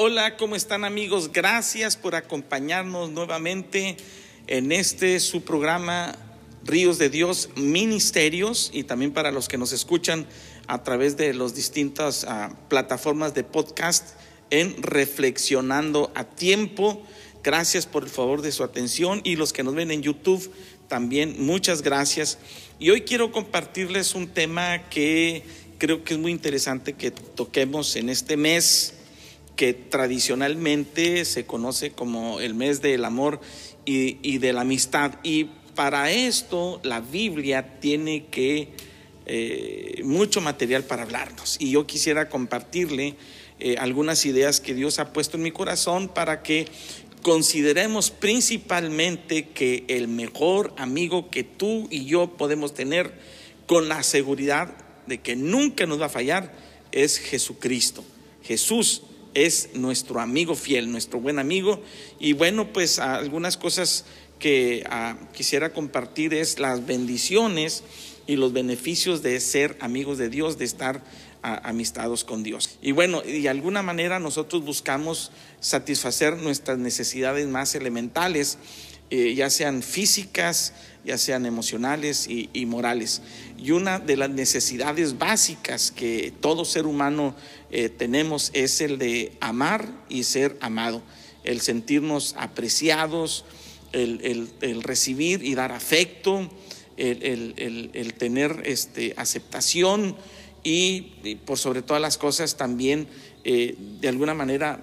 Hola, ¿cómo están amigos? Gracias por acompañarnos nuevamente en este su programa Ríos de Dios Ministerios y también para los que nos escuchan a través de las distintas uh, plataformas de podcast en Reflexionando a Tiempo. Gracias por el favor de su atención y los que nos ven en YouTube también muchas gracias. Y hoy quiero compartirles un tema que creo que es muy interesante que toquemos en este mes que tradicionalmente se conoce como el mes del amor y, y de la amistad. Y para esto la Biblia tiene que eh, mucho material para hablarnos. Y yo quisiera compartirle eh, algunas ideas que Dios ha puesto en mi corazón para que consideremos principalmente que el mejor amigo que tú y yo podemos tener con la seguridad de que nunca nos va a fallar es Jesucristo. Jesús es nuestro amigo fiel, nuestro buen amigo. Y bueno, pues algunas cosas que uh, quisiera compartir es las bendiciones y los beneficios de ser amigos de Dios, de estar uh, amistados con Dios. Y bueno, de alguna manera nosotros buscamos satisfacer nuestras necesidades más elementales, eh, ya sean físicas, ya sean emocionales y, morales. Y una de las necesidades básicas que todo ser humano eh, tenemos es el de amar y ser amado, el sentirnos apreciados, el, recibir y dar afecto, el, tener este, aceptación y, y, por sobre todas las cosas también eh, de alguna manera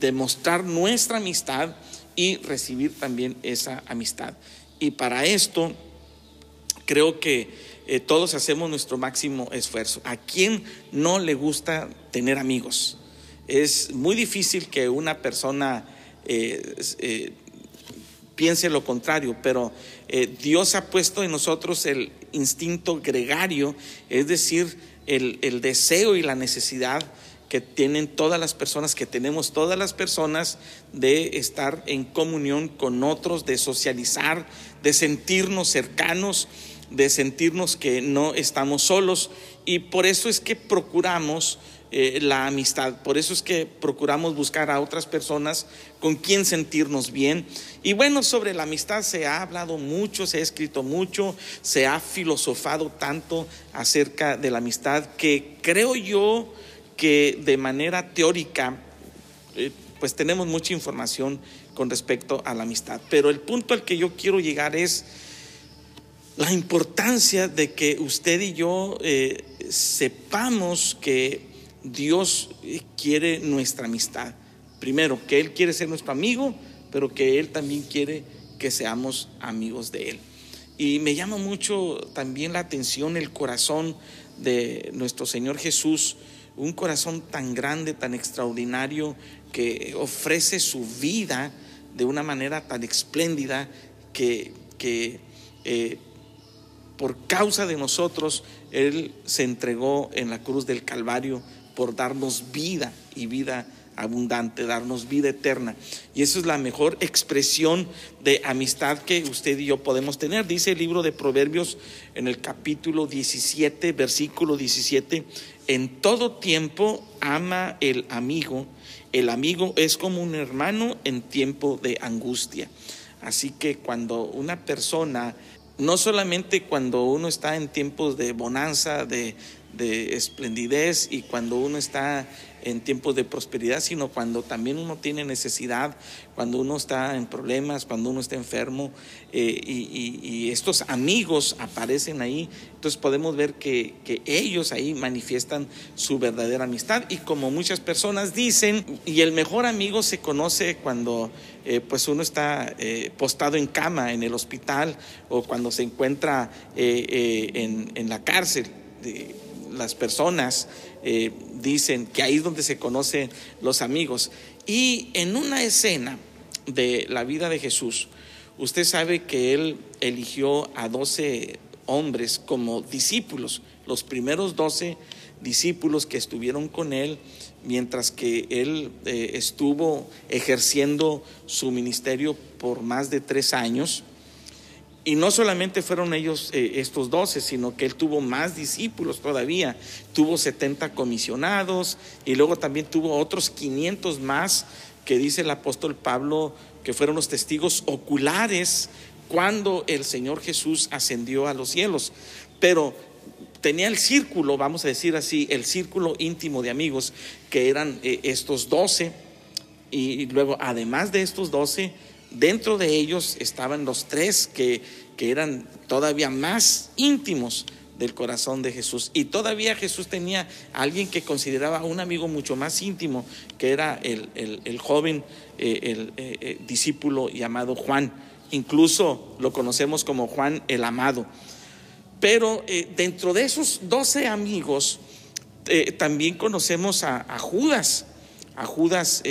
demostrar nuestra amistad y recibir también esa amistad. Y para esto creo que eh, todos hacemos nuestro máximo esfuerzo. ¿A quién no le gusta tener amigos? Es muy difícil que una persona eh, eh, piense lo contrario, pero Dios ha puesto en nosotros el instinto gregario, es decir, el, el deseo y la necesidad que tienen todas las personas, que tenemos todas las personas de estar en comunión con otros, de socializar, de sentirnos cercanos, de sentirnos que no estamos solos. Y por eso es que procuramos eh, la amistad, por eso es que procuramos buscar a otras personas con quien sentirnos bien. Y bueno, sobre la amistad se ha hablado mucho, se ha escrito mucho, se ha filosofado tanto acerca de la amistad que creo yo que de manera teórica, eh, pues tenemos mucha información con respecto a la amistad. Pero el punto al que yo quiero llegar es la importancia de que usted y yo eh, sepamos que Dios quiere nuestra amistad. Primero, que Él quiere ser nuestro amigo, pero que Él también quiere que seamos amigos de Él. Y me llama mucho también la atención el corazón de nuestro Señor Jesús, un corazón tan grande, tan extraordinario, que ofrece su vida de una manera tan espléndida que, que eh, por causa de nosotros Él se entregó en la cruz del Calvario por darnos vida y vida abundante, darnos vida eterna. Y eso es la mejor expresión de amistad que usted y yo podemos tener. Dice el libro de Proverbios en el capítulo 17, versículo 17, en todo tiempo ama el amigo. El amigo es como un hermano en tiempo de angustia. Así que cuando una persona, no solamente cuando uno está en tiempos de bonanza, de, de esplendidez y cuando uno está en tiempos de prosperidad, sino cuando también uno tiene necesidad, cuando uno está en problemas, cuando uno está enfermo eh, y, estos amigos aparecen ahí, entonces podemos ver que, que, ellos ahí manifiestan su verdadera amistad y como muchas personas dicen, y el mejor amigo se conoce cuando eh, pues uno está eh, postado en cama en el hospital o cuando se encuentra en, en, la cárcel. Las personas eh, dicen que ahí es donde se conocen los amigos. Y en una escena de la vida de Jesús, usted sabe que Él eligió a doce hombres como discípulos, los primeros doce discípulos que estuvieron con Él mientras que Él eh, estuvo ejerciendo su ministerio por más de tres años. Y no solamente fueron ellos eh, estos doce, sino que él tuvo más discípulos todavía. Tuvo 70 comisionados y luego también tuvo otros 500 más que dice el apóstol Pablo que fueron los testigos oculares cuando el Señor Jesús ascendió a los cielos. Pero tenía el círculo, vamos a decir así, el círculo íntimo de amigos, que eran eh, estos doce. Y luego, además de estos doce, Dentro de ellos estaban los tres que, eran todavía más íntimos del corazón de Jesús. Y todavía Jesús tenía a alguien que consideraba un amigo mucho más íntimo, que era el, joven, eh, el eh, eh, discípulo llamado Juan. Incluso lo conocemos como Juan el Amado. Pero dentro de esos doce amigos, también conocemos a, Judas, a Judas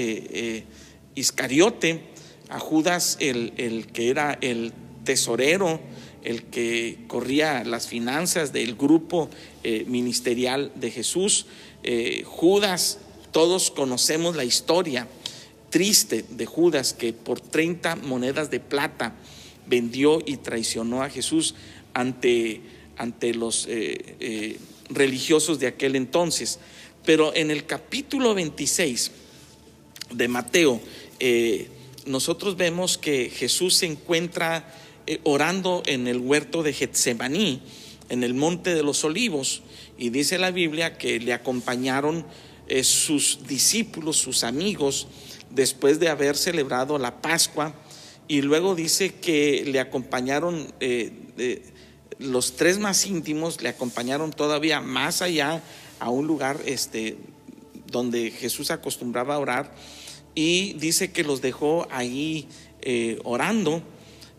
Iscariote, a Judas, el, que era el tesorero, el que corría las finanzas del grupo eh, ministerial de Jesús. Eh, Judas, todos conocemos la historia triste de Judas que por 30 monedas de plata vendió y traicionó a Jesús ante, ante los eh, religiosos de aquel entonces. Pero en el capítulo 26 de Mateo, nosotros vemos que Jesús se encuentra eh, orando en el huerto de Getsemaní, en el monte de los olivos, y dice la Biblia que le acompañaron eh, sus discípulos, sus amigos, después de haber celebrado la Pascua, y luego dice que le acompañaron eh, los tres más íntimos, le acompañaron todavía más allá a un lugar este, donde Jesús acostumbraba a orar y dice que los dejó ahí eh, orando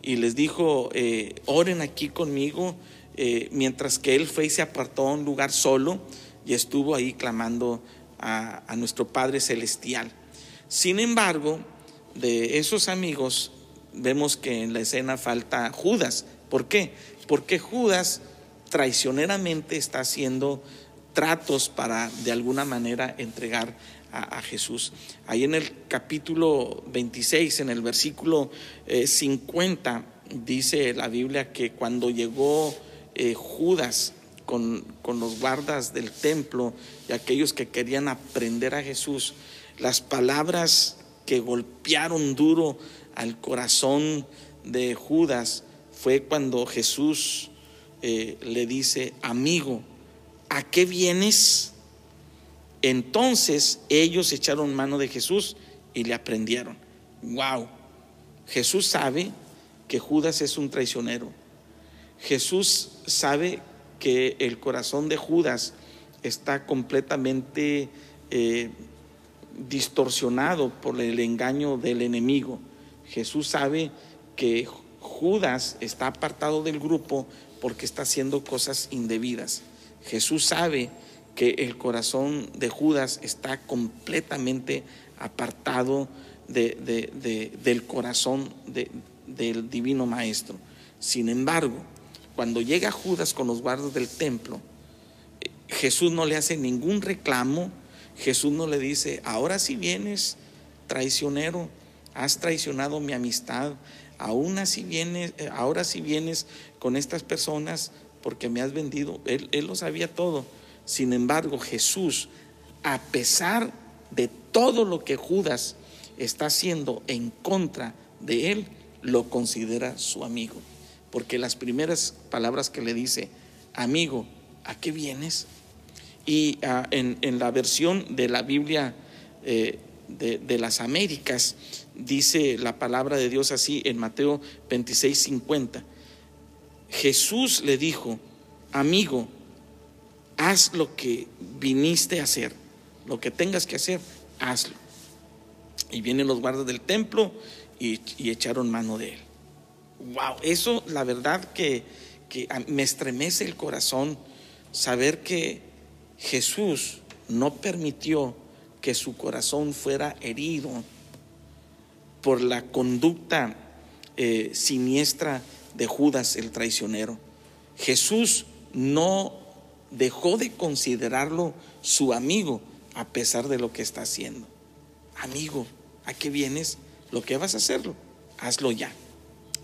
y les dijo, eh, oren aquí conmigo, eh, mientras que él fue y se apartó a un lugar solo y estuvo ahí clamando a, a nuestro Padre Celestial. Sin embargo, de esos amigos vemos que en la escena falta Judas. ¿Por qué? Porque Judas traicioneramente está haciendo tratos para de alguna manera entregar a, Jesús. Ahí en el capítulo 26, en el versículo 50, eh, dice la Biblia que cuando llegó eh, Judas con, con los guardas del templo y aquellos que querían aprender a Jesús, las palabras que golpearon duro al corazón de Judas fue cuando Jesús eh, le dice, amigo, ¿a qué vienes? Entonces ellos echaron mano de Jesús y le aprendieron. Wow. Jesús sabe que Judas es un traicionero. Jesús sabe que el corazón de Judas está completamente eh, distorsionado por el engaño del enemigo. Jesús sabe que Judas está apartado del grupo porque está haciendo cosas indebidas. Jesús sabe que el corazón de Judas está completamente apartado del corazón del divino maestro. Sin embargo, cuando llega Judas con los guardas del templo, Jesús no le hace ningún reclamo, Jesús no le dice, ahora si vienes traicionero, has traicionado mi amistad, aún así vienes, ahora si vienes con estas personas porque me has vendido, él lo sabía todo. Sin embargo, Jesús, a pesar de todo lo que Judas está haciendo en contra de él, lo considera su amigo. Porque las primeras palabras que le dice, amigo, ¿a qué vienes? Y ah, en, la versión de la Biblia eh, de, de, las Américas, dice la palabra de Dios así en Mateo 26, 50. Jesús le dijo, amigo, haz lo que viniste a hacer, lo que tengas que hacer, hazlo. Y vienen los guardas del templo y, echaron mano de él. Wow, eso la verdad que, que me estremece el corazón saber que Jesús no permitió que su corazón fuera herido por la conducta eh, siniestra de Judas el traicionero. Jesús no dejó de considerarlo su amigo a pesar de lo que está haciendo. Amigo, ¿a qué vienes? Lo que vas a hacerlo, hazlo ya.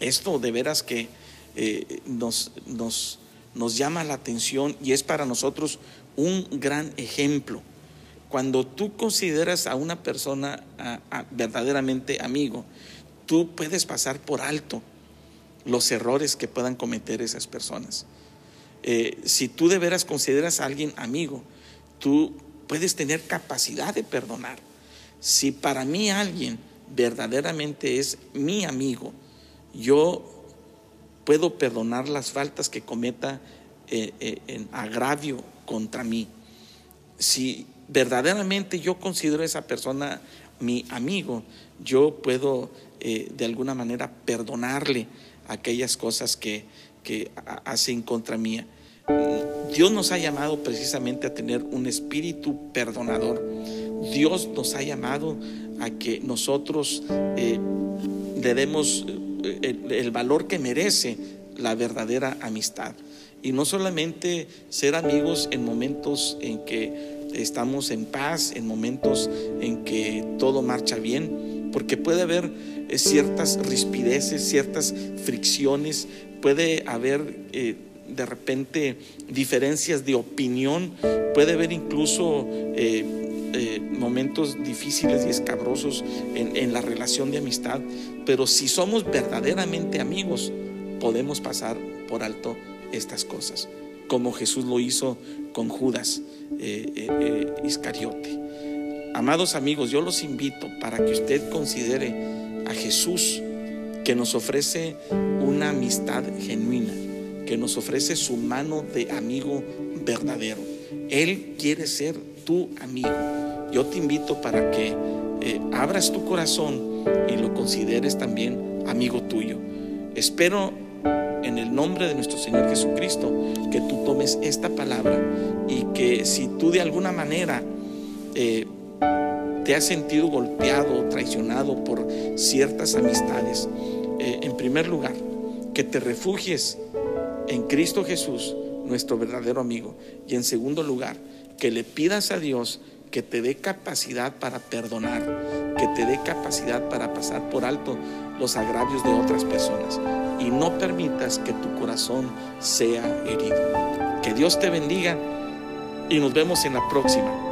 Esto de veras que eh, nos, nos, nos llama la atención y es para nosotros un gran ejemplo. Cuando tú consideras a una persona verdaderamente amigo, tú puedes pasar por alto los errores que puedan cometer esas personas. Eh, si tú de veras consideras a alguien amigo, tú puedes tener capacidad de perdonar. Si para mí alguien verdaderamente es mi amigo, yo puedo perdonar las faltas que cometa eh, eh, en agravio contra mí. Si verdaderamente yo considero a esa persona mi amigo, yo puedo de alguna manera perdonarle aquellas cosas que, que hacen contra mía. Dios nos ha llamado precisamente a tener un espíritu perdonador. Dios nos ha llamado a que nosotros eh, le demos eh, el, valor que merece la verdadera amistad. Y no solamente ser amigos en momentos en que estamos en paz, en momentos en que todo marcha bien, porque puede haber eh, ciertas rispideces, ciertas fricciones, puede haber eh, de repente diferencias de opinión, puede haber incluso eh, momentos difíciles y escabrosos en, en la relación de amistad, pero si somos verdaderamente amigos, podemos pasar por alto estas cosas, como Jesús lo hizo con Judas Iscariote. Amados amigos, yo los invito para que usted considere a Jesús que nos ofrece una amistad genuina, que nos ofrece su mano de amigo verdadero. Él quiere ser tu amigo. Yo te invito para que eh, abras tu corazón y lo consideres también amigo tuyo. Espero en el nombre de nuestro Señor Jesucristo que tú tomes esta palabra y que si tú de alguna manera eh, te has sentido golpeado o traicionado por ciertas amistades, eh, en primer lugar, que te refugies en Cristo Jesús, nuestro verdadero amigo. Y en segundo lugar, que le pidas a Dios que te dé capacidad para perdonar, que te dé capacidad para pasar por alto los agravios de otras personas y no permitas que tu corazón sea herido. Que Dios te bendiga y nos vemos en la próxima.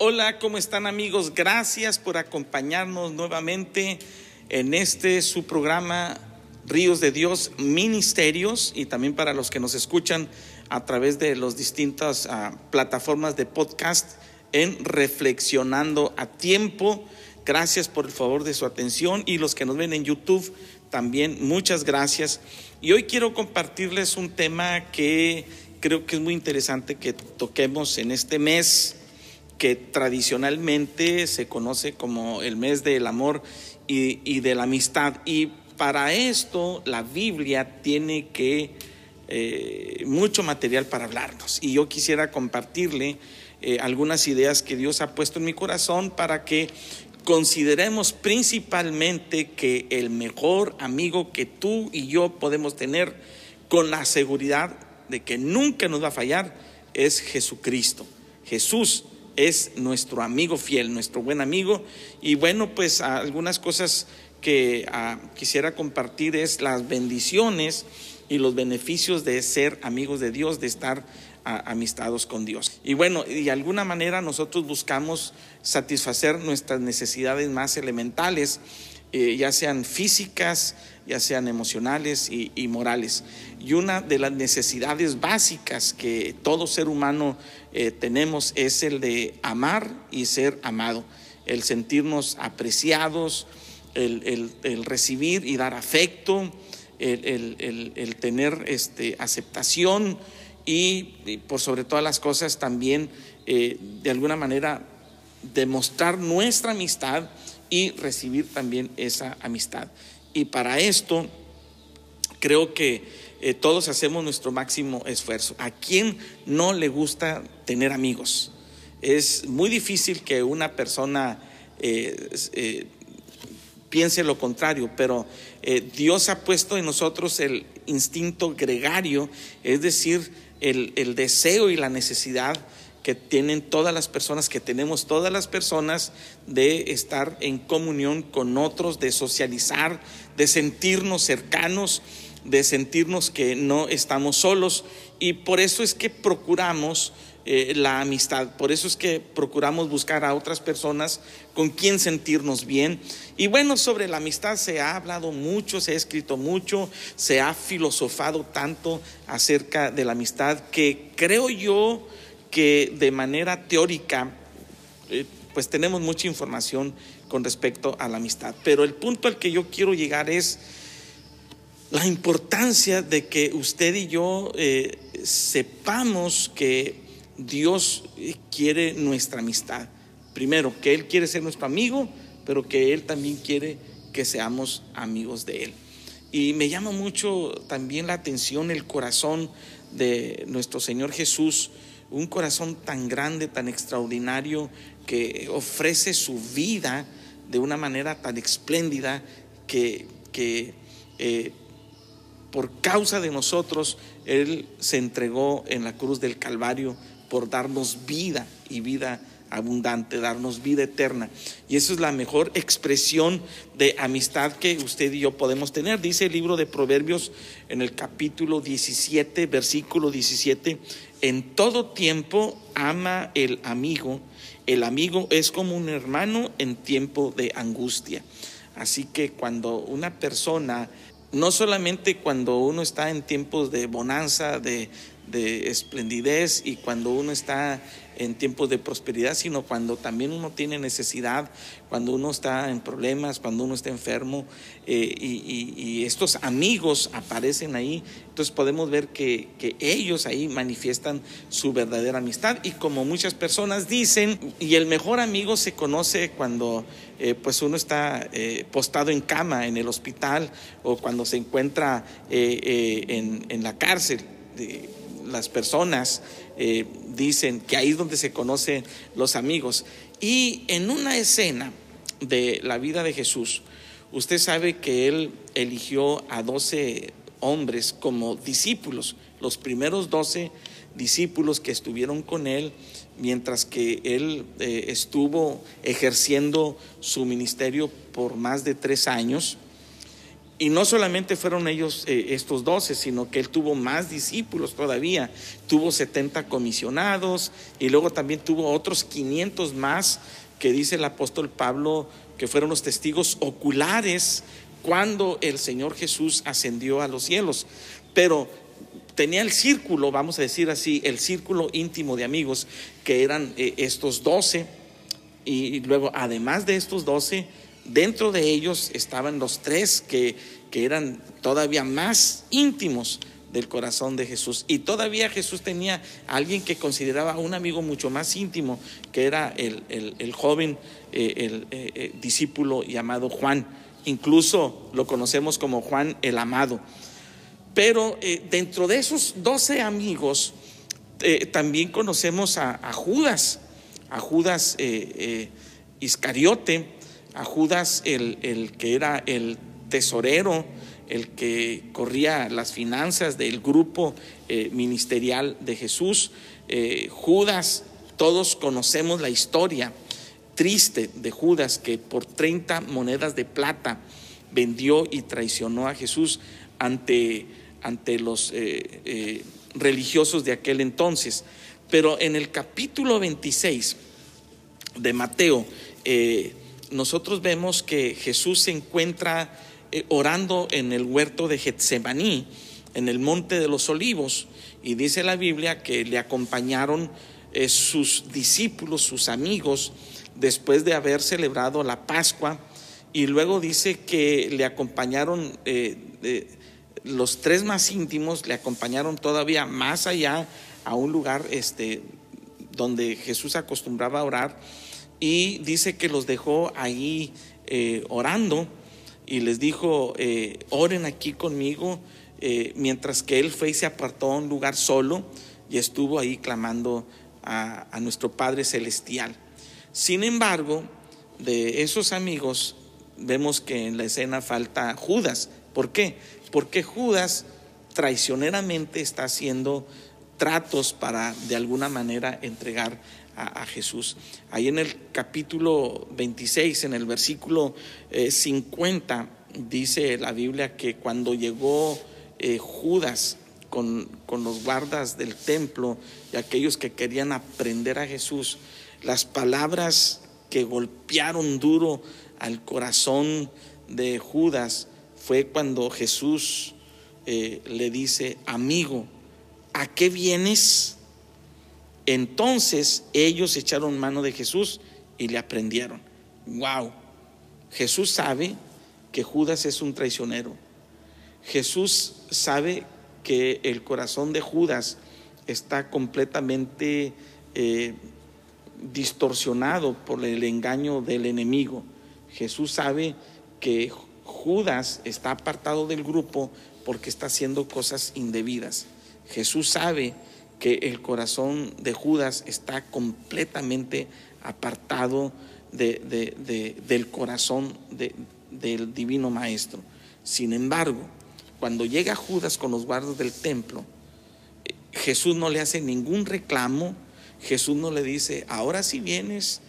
Hola, ¿cómo están amigos? Gracias por acompañarnos nuevamente en este su programa Ríos de Dios Ministerios y también para los que nos escuchan a través de las distintas ah, plataformas de podcast en Reflexionando a Tiempo. Gracias por el favor de su atención y los que nos ven en YouTube también muchas gracias. Y hoy quiero compartirles un tema que creo que es muy interesante que toquemos en este mes que tradicionalmente se conoce como el mes del amor y, de la amistad. Y para esto la Biblia tiene que eh, mucho material para hablarnos. Y yo quisiera compartirle eh, algunas ideas que Dios ha puesto en mi corazón para que consideremos principalmente que el mejor amigo que tú y yo podemos tener con la seguridad de que nunca nos va a fallar es Jesucristo. Jesús es nuestro amigo fiel, nuestro buen amigo. Y bueno, pues algunas cosas que ah, quisiera compartir es las bendiciones y los beneficios de ser amigos de Dios, de estar ah, amistados con Dios. Y bueno, de alguna manera nosotros buscamos satisfacer nuestras necesidades más elementales eh, ya sean físicas, ya sean emocionales y, morales. Y una de las necesidades básicas que todo ser humano eh, tenemos es el de amar y ser amado, el sentirnos apreciados, el, recibir y dar afecto, el, tener este, aceptación y, por sobre todas las cosas también eh, de alguna manera demostrar nuestra amistad y recibir también esa amistad. Y para esto creo que eh, todos hacemos nuestro máximo esfuerzo. ¿A quién no le gusta tener amigos? Es muy difícil que una persona eh, eh, piense lo contrario, pero Dios ha puesto en nosotros el instinto gregario, es decir, el, el deseo y la necesidad que tienen todas las personas, que tenemos todas las personas de estar en comunión con otros, de socializar, de sentirnos cercanos, de sentirnos que no estamos solos. Y por eso es que procuramos eh, la amistad, por eso es que procuramos buscar a otras personas con quien sentirnos bien. Y bueno, sobre la amistad se ha hablado mucho, se ha escrito mucho, se ha filosofado tanto acerca de la amistad que creo yo que de manera teórica, eh, pues tenemos mucha información con respecto a la amistad. Pero el punto al que yo quiero llegar es la importancia de que usted y yo eh, sepamos que Dios quiere nuestra amistad. Primero, que Él quiere ser nuestro amigo, pero que Él también quiere que seamos amigos de Él. Y me llama mucho también la atención el corazón de nuestro Señor Jesús un corazón tan grande, tan extraordinario, que ofrece su vida de una manera tan espléndida que, eh, por causa de nosotros Él se entregó en la cruz del Calvario por darnos vida y vida abundante, darnos vida eterna. Y eso es la mejor expresión de amistad que usted y yo podemos tener. Dice el libro de Proverbios en el capítulo 17, versículo 17, en todo tiempo ama el amigo. El amigo es como un hermano en tiempo de angustia. Así que cuando una persona, no solamente cuando uno está en tiempos de bonanza, de, de esplendidez y cuando uno está en tiempos de prosperidad, sino cuando también uno tiene necesidad, cuando uno está en problemas, cuando uno está enfermo eh, y, estos amigos aparecen ahí, entonces podemos ver que, ellos ahí manifiestan su verdadera amistad y como muchas personas dicen, y el mejor amigo se conoce cuando eh, pues uno está eh, postado en cama en el hospital o cuando se encuentra en, en la cárcel. Las personas eh, dicen que ahí es donde se conocen los amigos. Y en una escena de la vida de Jesús, usted sabe que él eligió a doce hombres como discípulos, los primeros doce discípulos que estuvieron con él mientras que él eh, estuvo ejerciendo su ministerio por más de tres años. Y no solamente fueron ellos eh, estos doce, sino que él tuvo más discípulos todavía. Tuvo 70 comisionados y luego también tuvo otros 500 más que dice el apóstol Pablo que fueron los testigos oculares cuando el Señor Jesús ascendió a los cielos. Pero tenía el círculo, vamos a decir así, el círculo íntimo de amigos que eran eh, estos doce. Y luego, además de estos doce, Dentro de ellos estaban los tres que, eran todavía más íntimos del corazón de Jesús. Y todavía Jesús tenía a alguien que consideraba un amigo mucho más íntimo, que era el, joven, eh, el eh, eh, discípulo llamado Juan. Incluso lo conocemos como Juan el Amado. Pero dentro de esos doce amigos, también conocemos a, Judas, a Judas Iscariote, a Judas, el, que era el tesorero, el que corría las finanzas del grupo eh, ministerial de Jesús. Eh, Judas, todos conocemos la historia triste de Judas, que por 30 monedas de plata vendió y traicionó a Jesús ante, ante los eh, religiosos de aquel entonces. Pero en el capítulo 26 de Mateo, nosotros vemos que Jesús se encuentra eh, orando en el huerto de Getsemaní, en el monte de los olivos, y dice la Biblia que le acompañaron eh, sus discípulos, sus amigos, después de haber celebrado la Pascua, y luego dice que le acompañaron eh, los tres más íntimos, le acompañaron todavía más allá a un lugar este, donde Jesús acostumbraba a orar, y dice que los dejó ahí orando y les dijo, eh, oren aquí conmigo, eh, mientras que él fue y se apartó a un lugar solo y estuvo ahí clamando a, a nuestro Padre Celestial. Sin embargo, de esos amigos vemos que en la escena falta Judas. ¿Por qué? Porque Judas traicioneramente está haciendo tratos para de alguna manera entregar a, Jesús. Ahí en el capítulo 26, en el versículo 50, eh, dice la Biblia que cuando llegó eh, Judas con, con los guardas del templo y aquellos que querían aprender a Jesús, las palabras que golpearon duro al corazón de Judas fue cuando Jesús eh, le dice, amigo, ¿a qué vienes? Entonces ellos echaron mano de Jesús y le aprendieron. Wow. Jesús sabe que Judas es un traicionero. Jesús sabe que el corazón de Judas está completamente eh, distorsionado por el engaño del enemigo. Jesús sabe que Judas está apartado del grupo porque está haciendo cosas indebidas. Jesús sabe que el corazón de Judas está completamente apartado del corazón del divino maestro. Sin embargo, cuando llega Judas con los guardas del templo, eh, Jesús no le hace ningún reclamo, Jesús no le dice, ahora si vienes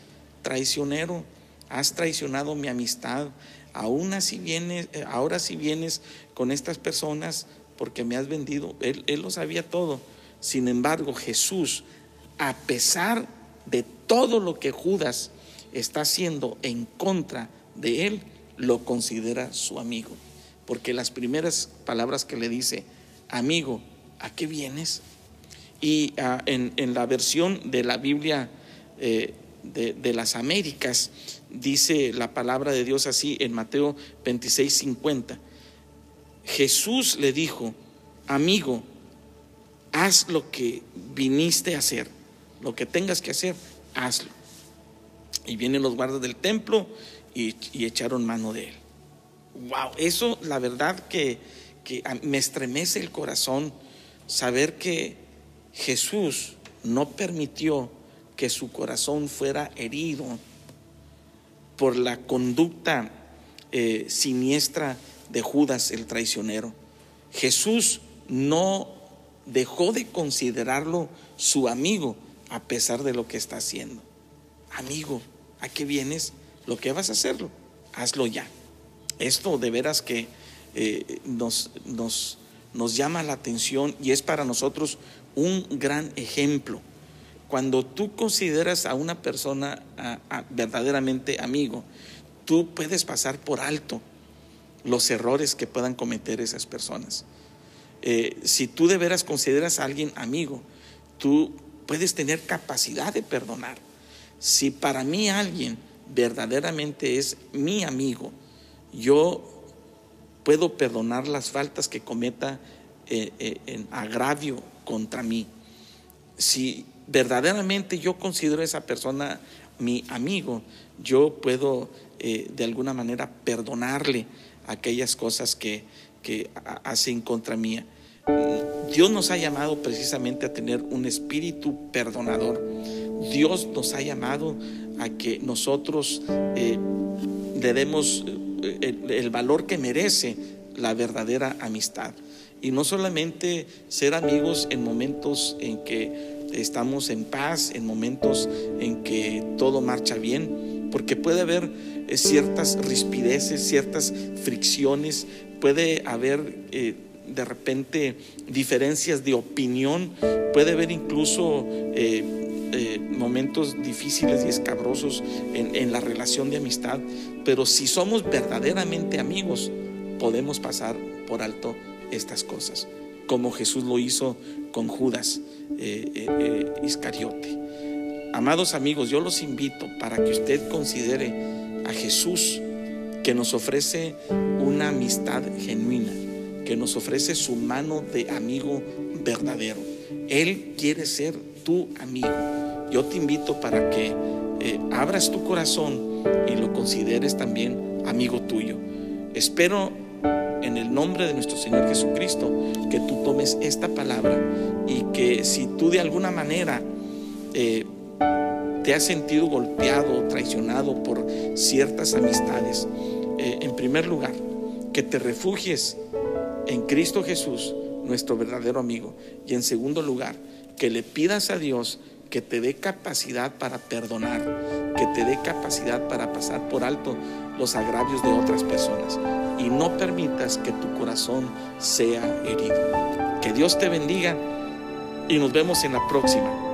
traicionero, has traicionado mi amistad, aún así vienes, eh, ahora si vienes con estas personas porque me has vendido, él lo sabía todo. Sin embargo, Jesús, a pesar de todo lo que Judas está haciendo en contra de él, lo considera su amigo. Porque las primeras palabras que le dice, amigo, ¿a qué vienes? Y ah, en, la versión de la Biblia eh, de, de, las Américas, dice la palabra de Dios así en Mateo 26, 50. Jesús le dijo, amigo, haz lo que viniste a hacer, lo que tengas que hacer, hazlo. Y vienen los guardas del templo y, echaron mano de él. Wow, eso la verdad que, que me estremece el corazón saber que Jesús no permitió que su corazón fuera herido por la conducta eh, siniestra de Judas el traicionero. Jesús no dejó de considerarlo su amigo a pesar de lo que está haciendo. Amigo, ¿a qué vienes? Lo que vas a hacerlo, hazlo ya. Esto de veras que eh, nos, nos, nos llama la atención y es para nosotros un gran ejemplo. Cuando tú consideras a una persona verdaderamente amigo, tú puedes pasar por alto los errores que puedan cometer esas personas. Eh, si tú de veras consideras a alguien amigo, tú puedes tener capacidad de perdonar. Si para mí alguien verdaderamente es mi amigo, yo puedo perdonar las faltas que cometa eh, eh, en agravio contra mí. Si verdaderamente yo considero a esa persona mi amigo, yo puedo de alguna manera perdonarle aquellas cosas que, que hacen contra mía. Dios nos ha llamado precisamente a tener un espíritu perdonador. Dios nos ha llamado a que nosotros eh, le demos eh, el, valor que merece la verdadera amistad. Y no solamente ser amigos en momentos en que estamos en paz, en momentos en que todo marcha bien, porque puede haber eh, ciertas rispideces, ciertas fricciones, puede haber eh, de repente diferencias de opinión, puede haber incluso eh, eh, momentos difíciles y escabrosos en, la relación de amistad, pero si somos verdaderamente amigos, podemos pasar por alto estas cosas, como Jesús lo hizo con Judas Iscariote. Amados amigos, yo los invito para que usted considere a Jesús que nos ofrece una amistad genuina, que nos ofrece su mano de amigo verdadero. Él quiere ser tu amigo. Yo te invito para que abras tu corazón y lo consideres también amigo tuyo. Espero en el nombre de nuestro Señor Jesucristo, que tú tomes esta palabra y que si tú de alguna manera eh, te has sentido golpeado o traicionado por ciertas amistades, eh, en primer lugar, que te refugies en Cristo Jesús, nuestro verdadero amigo, y en segundo lugar, que le pidas a Dios que te dé capacidad para perdonar, que te dé capacidad para pasar por alto los agravios de otras personas y no permitas que tu corazón sea herido. Que Dios te bendiga y nos vemos en la próxima.